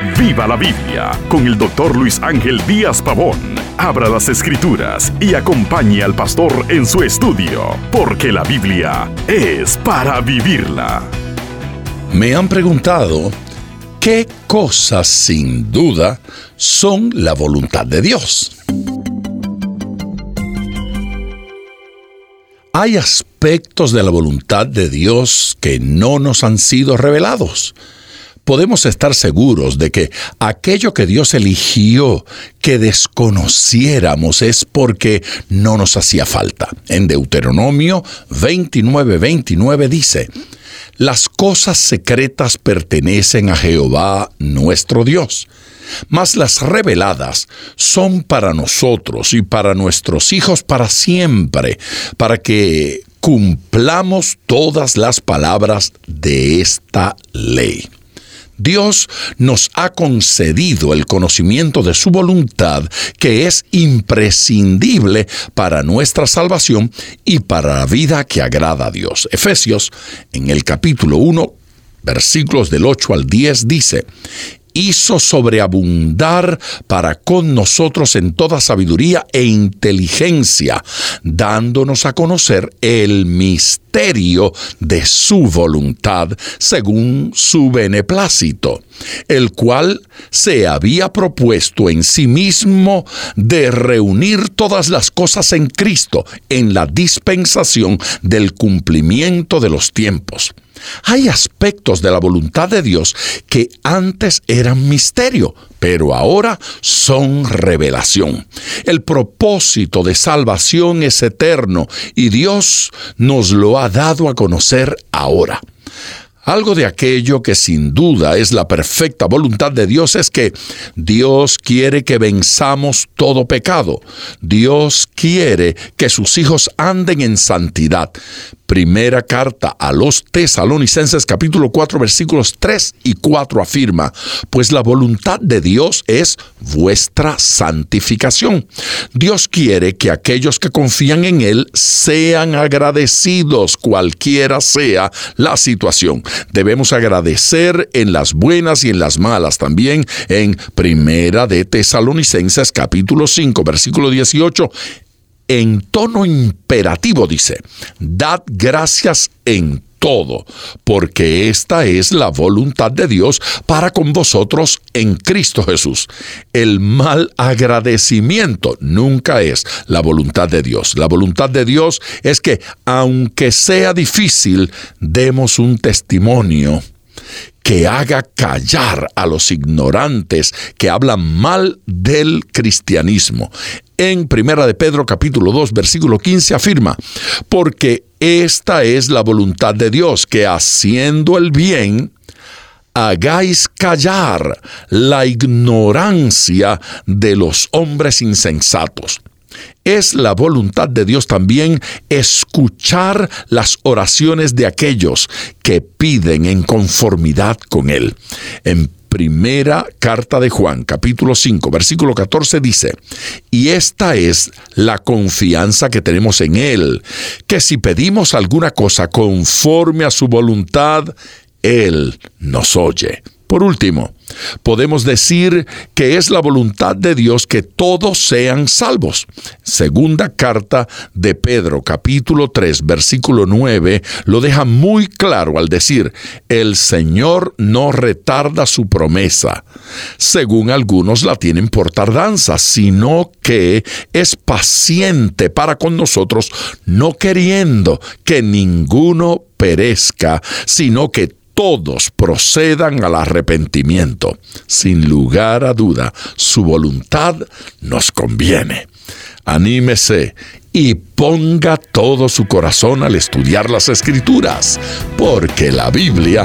Viva la Biblia con el doctor Luis Ángel Díaz Pavón. Abra las escrituras y acompañe al pastor en su estudio, porque la Biblia es para vivirla. Me han preguntado qué cosas sin duda son la voluntad de Dios. Hay aspectos de la voluntad de Dios que no nos han sido revelados podemos estar seguros de que aquello que Dios eligió que desconociéramos es porque no nos hacía falta. En Deuteronomio 29, 29 dice, las cosas secretas pertenecen a Jehová nuestro Dios, mas las reveladas son para nosotros y para nuestros hijos para siempre, para que cumplamos todas las palabras de esta ley. Dios nos ha concedido el conocimiento de su voluntad que es imprescindible para nuestra salvación y para la vida que agrada a Dios. Efesios en el capítulo 1 versículos del 8 al 10 dice, hizo sobreabundar para con nosotros en toda sabiduría e inteligencia, dándonos a conocer el misterio de su voluntad según su beneplácito, el cual se había propuesto en sí mismo de reunir todas las cosas en Cristo en la dispensación del cumplimiento de los tiempos hay aspectos de la voluntad de Dios que antes eran misterio, pero ahora son revelación. El propósito de salvación es eterno y Dios nos lo ha dado a conocer ahora. Algo de aquello que sin duda es la perfecta voluntad de Dios es que Dios quiere que venzamos todo pecado. Dios quiere que sus hijos anden en santidad. Primera carta a los tesalonicenses capítulo 4 versículos 3 y 4 afirma, pues la voluntad de Dios es vuestra santificación. Dios quiere que aquellos que confían en Él sean agradecidos cualquiera sea la situación. Debemos agradecer en las buenas y en las malas también en Primera de Tesalonicenses capítulo 5 versículo 18 en tono imperativo dice, dad gracias en todo, porque esta es la voluntad de Dios para con vosotros en Cristo Jesús. El mal agradecimiento nunca es la voluntad de Dios. La voluntad de Dios es que, aunque sea difícil, demos un testimonio que haga callar a los ignorantes que hablan mal del cristianismo. En Primera de Pedro capítulo 2 versículo 15 afirma, porque esta es la voluntad de Dios, que haciendo el bien, hagáis callar la ignorancia de los hombres insensatos. Es la voluntad de Dios también escuchar las oraciones de aquellos que piden en conformidad con Él. En primera carta de Juan, capítulo 5, versículo 14 dice, y esta es la confianza que tenemos en Él, que si pedimos alguna cosa conforme a su voluntad, Él nos oye. Por último, podemos decir que es la voluntad de Dios que todos sean salvos. Segunda carta de Pedro, capítulo 3, versículo 9, lo deja muy claro al decir, el Señor no retarda su promesa, según algunos la tienen por tardanza, sino que es paciente para con nosotros, no queriendo que ninguno perezca, sino que todos procedan al arrepentimiento. Sin lugar a duda, su voluntad nos conviene. Anímese y ponga todo su corazón al estudiar las escrituras, porque la Biblia